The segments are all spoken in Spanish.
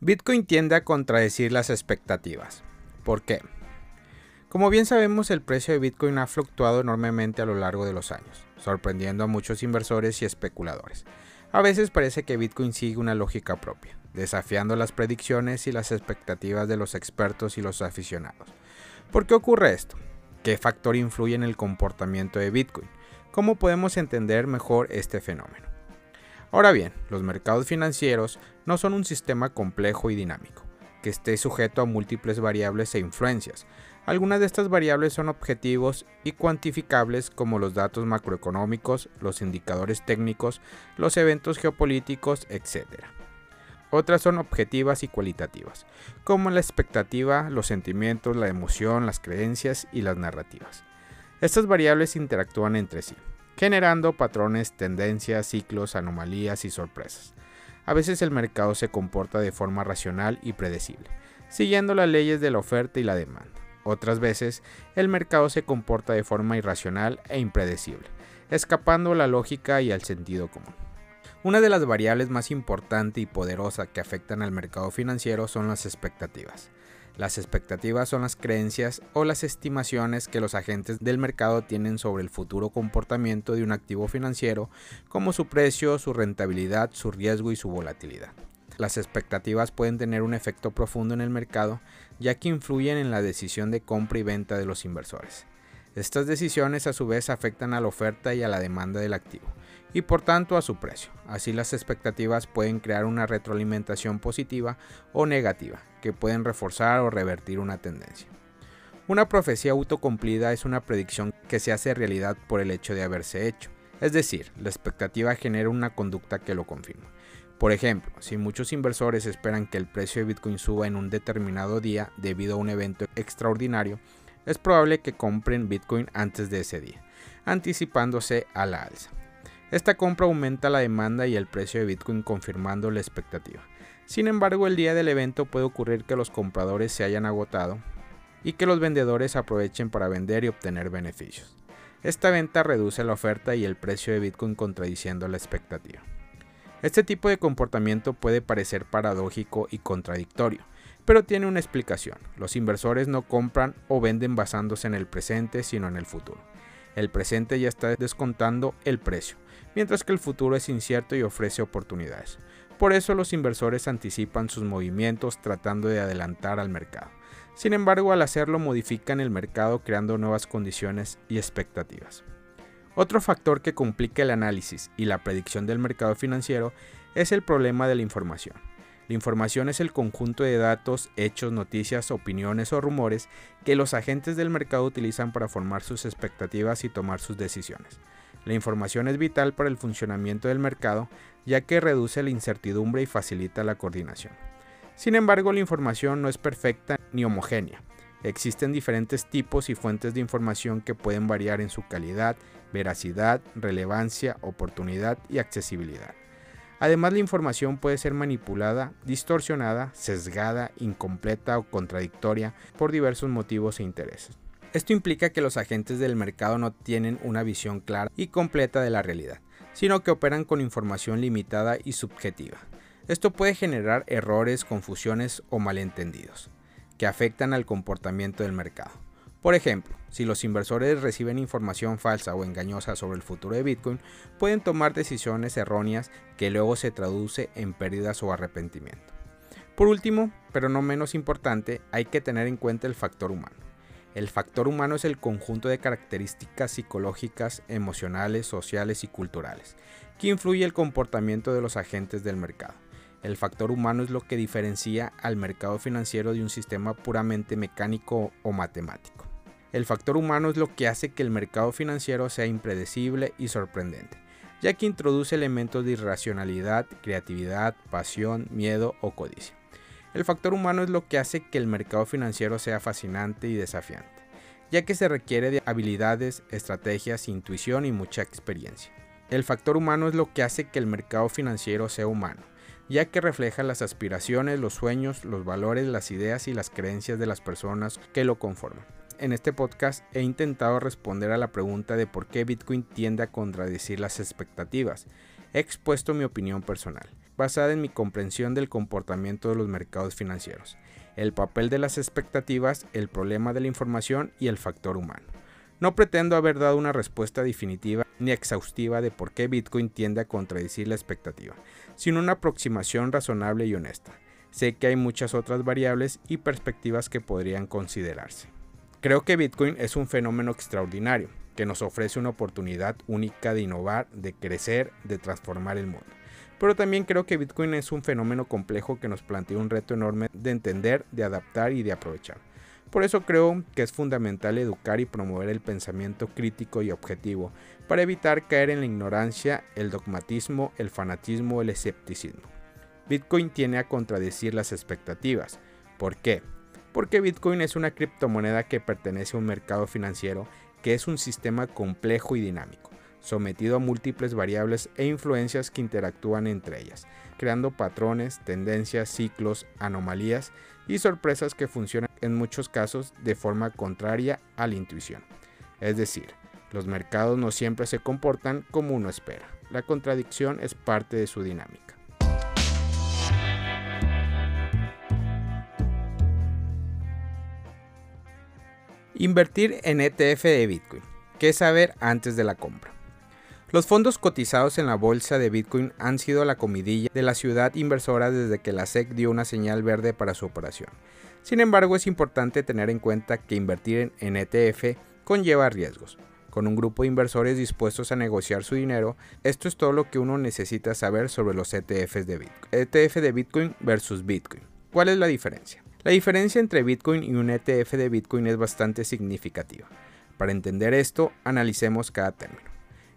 Bitcoin tiende a contradecir las expectativas. ¿Por qué? Como bien sabemos, el precio de Bitcoin ha fluctuado enormemente a lo largo de los años, sorprendiendo a muchos inversores y especuladores. A veces parece que Bitcoin sigue una lógica propia, desafiando las predicciones y las expectativas de los expertos y los aficionados. ¿Por qué ocurre esto? ¿Qué factor influye en el comportamiento de Bitcoin? ¿Cómo podemos entender mejor este fenómeno? Ahora bien, los mercados financieros no son un sistema complejo y dinámico, que esté sujeto a múltiples variables e influencias. Algunas de estas variables son objetivos y cuantificables como los datos macroeconómicos, los indicadores técnicos, los eventos geopolíticos, etc. Otras son objetivas y cualitativas, como la expectativa, los sentimientos, la emoción, las creencias y las narrativas. Estas variables interactúan entre sí generando patrones, tendencias, ciclos, anomalías y sorpresas. A veces el mercado se comporta de forma racional y predecible, siguiendo las leyes de la oferta y la demanda. Otras veces el mercado se comporta de forma irracional e impredecible, escapando a la lógica y al sentido común. Una de las variables más importantes y poderosas que afectan al mercado financiero son las expectativas. Las expectativas son las creencias o las estimaciones que los agentes del mercado tienen sobre el futuro comportamiento de un activo financiero, como su precio, su rentabilidad, su riesgo y su volatilidad. Las expectativas pueden tener un efecto profundo en el mercado, ya que influyen en la decisión de compra y venta de los inversores. Estas decisiones a su vez afectan a la oferta y a la demanda del activo, y por tanto a su precio. Así las expectativas pueden crear una retroalimentación positiva o negativa, que pueden reforzar o revertir una tendencia. Una profecía autocumplida es una predicción que se hace realidad por el hecho de haberse hecho, es decir, la expectativa genera una conducta que lo confirma. Por ejemplo, si muchos inversores esperan que el precio de Bitcoin suba en un determinado día debido a un evento extraordinario, es probable que compren Bitcoin antes de ese día, anticipándose a la alza. Esta compra aumenta la demanda y el precio de Bitcoin confirmando la expectativa. Sin embargo, el día del evento puede ocurrir que los compradores se hayan agotado y que los vendedores aprovechen para vender y obtener beneficios. Esta venta reduce la oferta y el precio de Bitcoin contradiciendo la expectativa. Este tipo de comportamiento puede parecer paradójico y contradictorio, pero tiene una explicación. Los inversores no compran o venden basándose en el presente, sino en el futuro. El presente ya está descontando el precio, mientras que el futuro es incierto y ofrece oportunidades. Por eso los inversores anticipan sus movimientos tratando de adelantar al mercado. Sin embargo, al hacerlo modifican el mercado creando nuevas condiciones y expectativas. Otro factor que complica el análisis y la predicción del mercado financiero es el problema de la información. La información es el conjunto de datos, hechos, noticias, opiniones o rumores que los agentes del mercado utilizan para formar sus expectativas y tomar sus decisiones. La información es vital para el funcionamiento del mercado ya que reduce la incertidumbre y facilita la coordinación. Sin embargo, la información no es perfecta ni homogénea. Existen diferentes tipos y fuentes de información que pueden variar en su calidad, veracidad, relevancia, oportunidad y accesibilidad. Además, la información puede ser manipulada, distorsionada, sesgada, incompleta o contradictoria por diversos motivos e intereses. Esto implica que los agentes del mercado no tienen una visión clara y completa de la realidad, sino que operan con información limitada y subjetiva. Esto puede generar errores, confusiones o malentendidos, que afectan al comportamiento del mercado. Por ejemplo, si los inversores reciben información falsa o engañosa sobre el futuro de Bitcoin, pueden tomar decisiones erróneas que luego se traduce en pérdidas o arrepentimiento. Por último, pero no menos importante, hay que tener en cuenta el factor humano. El factor humano es el conjunto de características psicológicas, emocionales, sociales y culturales que influye el comportamiento de los agentes del mercado. El factor humano es lo que diferencia al mercado financiero de un sistema puramente mecánico o matemático. El factor humano es lo que hace que el mercado financiero sea impredecible y sorprendente, ya que introduce elementos de irracionalidad, creatividad, pasión, miedo o codicia. El factor humano es lo que hace que el mercado financiero sea fascinante y desafiante, ya que se requiere de habilidades, estrategias, intuición y mucha experiencia. El factor humano es lo que hace que el mercado financiero sea humano, ya que refleja las aspiraciones, los sueños, los valores, las ideas y las creencias de las personas que lo conforman en este podcast he intentado responder a la pregunta de por qué Bitcoin tiende a contradecir las expectativas. He expuesto mi opinión personal. basada en mi comprensión del comportamiento de los mercados financieros, el papel de las expectativas, el problema de la información y el factor humano. No pretendo haber dado una respuesta definitiva ni exhaustiva de por qué Bitcoin tiende a contradecir la expectativa, sino una aproximación razonable y honesta. Sé que hay muchas otras variables y perspectivas que podrían considerarse. Creo que Bitcoin es un fenómeno extraordinario, que nos ofrece una oportunidad única de innovar, de crecer, de transformar el mundo. Pero también creo que Bitcoin es un fenómeno complejo que nos plantea un reto enorme de entender, de adaptar y de aprovechar. Por eso creo que es fundamental educar y promover el pensamiento crítico y objetivo para evitar caer en la ignorancia, el dogmatismo, el fanatismo el escepticismo. Bitcoin tiene a contradecir las expectativas. ¿Por qué? Porque Bitcoin es una criptomoneda que pertenece a un mercado financiero que es un sistema complejo y dinámico, sometido a múltiples variables e influencias que interactúan entre ellas, creando patrones, tendencias, ciclos, anomalías y sorpresas que funcionan en muchos casos de forma contraria a la intuición. Es decir, los mercados no siempre se comportan como uno espera. La contradicción es parte de su dinámica. Invertir en ETF de Bitcoin. ¿Qué saber antes de la compra? Los fondos cotizados en la bolsa de Bitcoin han sido la comidilla de la ciudad inversora desde que la SEC dio una señal verde para su operación. Sin embargo, es importante tener en cuenta que invertir en ETF conlleva riesgos. Con un grupo de inversores dispuestos a negociar su dinero, esto es todo lo que uno necesita saber sobre los ETFs de Bitcoin. ETF de Bitcoin versus Bitcoin. ¿Cuál es la diferencia? La diferencia entre Bitcoin y un ETF de Bitcoin es bastante significativa. Para entender esto, analicemos cada término.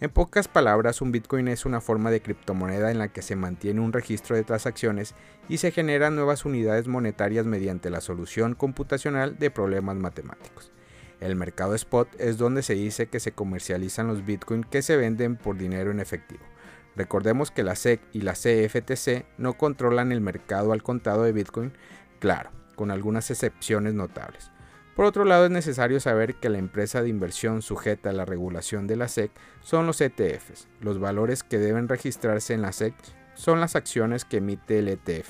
En pocas palabras, un Bitcoin es una forma de criptomoneda en la que se mantiene un registro de transacciones y se generan nuevas unidades monetarias mediante la solución computacional de problemas matemáticos. El mercado spot es donde se dice que se comercializan los Bitcoin que se venden por dinero en efectivo. Recordemos que la SEC y la CFTC no controlan el mercado al contado de Bitcoin, claro, con algunas excepciones notables. Por otro lado, es necesario saber que la empresa de inversión sujeta a la regulación de la SEC son los ETFs. Los valores que deben registrarse en la SEC son las acciones que emite el ETF.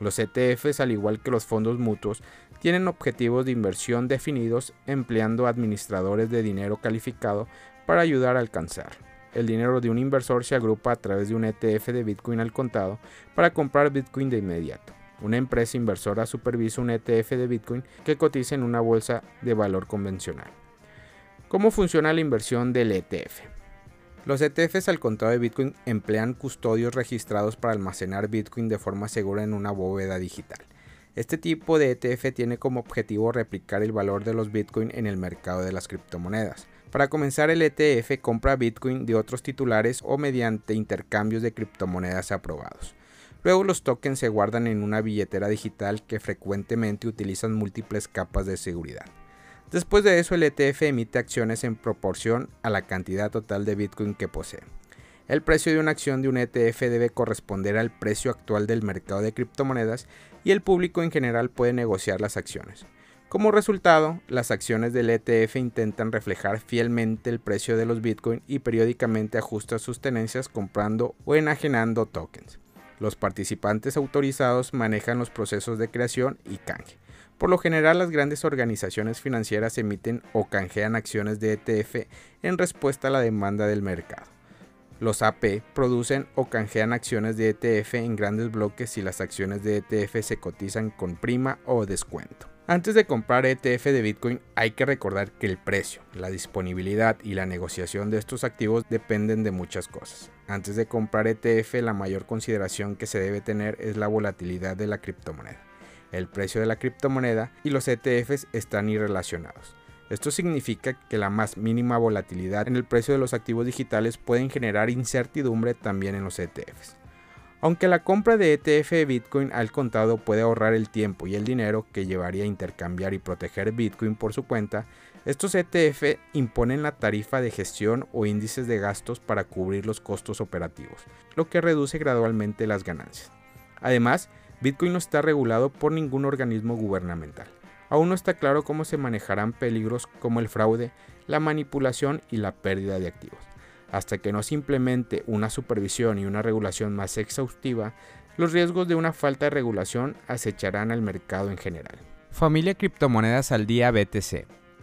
Los ETFs, al igual que los fondos mutuos, tienen objetivos de inversión definidos empleando administradores de dinero calificado para ayudar a alcanzar. El dinero de un inversor se agrupa a través de un ETF de Bitcoin al contado para comprar Bitcoin de inmediato. Una empresa inversora supervisa un ETF de Bitcoin que cotiza en una bolsa de valor convencional. ¿Cómo funciona la inversión del ETF? Los ETFs al contado de Bitcoin emplean custodios registrados para almacenar Bitcoin de forma segura en una bóveda digital. Este tipo de ETF tiene como objetivo replicar el valor de los Bitcoin en el mercado de las criptomonedas. Para comenzar, el ETF compra Bitcoin de otros titulares o mediante intercambios de criptomonedas aprobados. Luego los tokens se guardan en una billetera digital que frecuentemente utilizan múltiples capas de seguridad. Después de eso el ETF emite acciones en proporción a la cantidad total de Bitcoin que posee. El precio de una acción de un ETF debe corresponder al precio actual del mercado de criptomonedas y el público en general puede negociar las acciones. Como resultado, las acciones del ETF intentan reflejar fielmente el precio de los Bitcoin y periódicamente ajustan sus tenencias comprando o enajenando tokens. Los participantes autorizados manejan los procesos de creación y canje. Por lo general, las grandes organizaciones financieras emiten o canjean acciones de ETF en respuesta a la demanda del mercado. Los AP producen o canjean acciones de ETF en grandes bloques si las acciones de ETF se cotizan con prima o descuento. Antes de comprar ETF de Bitcoin hay que recordar que el precio, la disponibilidad y la negociación de estos activos dependen de muchas cosas. Antes de comprar ETF la mayor consideración que se debe tener es la volatilidad de la criptomoneda. El precio de la criptomoneda y los ETFs están irrelacionados. Esto significa que la más mínima volatilidad en el precio de los activos digitales pueden generar incertidumbre también en los ETFs. Aunque la compra de ETF de Bitcoin al contado puede ahorrar el tiempo y el dinero que llevaría a intercambiar y proteger Bitcoin por su cuenta, estos ETF imponen la tarifa de gestión o índices de gastos para cubrir los costos operativos, lo que reduce gradualmente las ganancias. Además, Bitcoin no está regulado por ningún organismo gubernamental. Aún no está claro cómo se manejarán peligros como el fraude, la manipulación y la pérdida de activos. Hasta que no se implemente una supervisión y una regulación más exhaustiva, los riesgos de una falta de regulación acecharán al mercado en general. Familia Criptomonedas al Día BTC.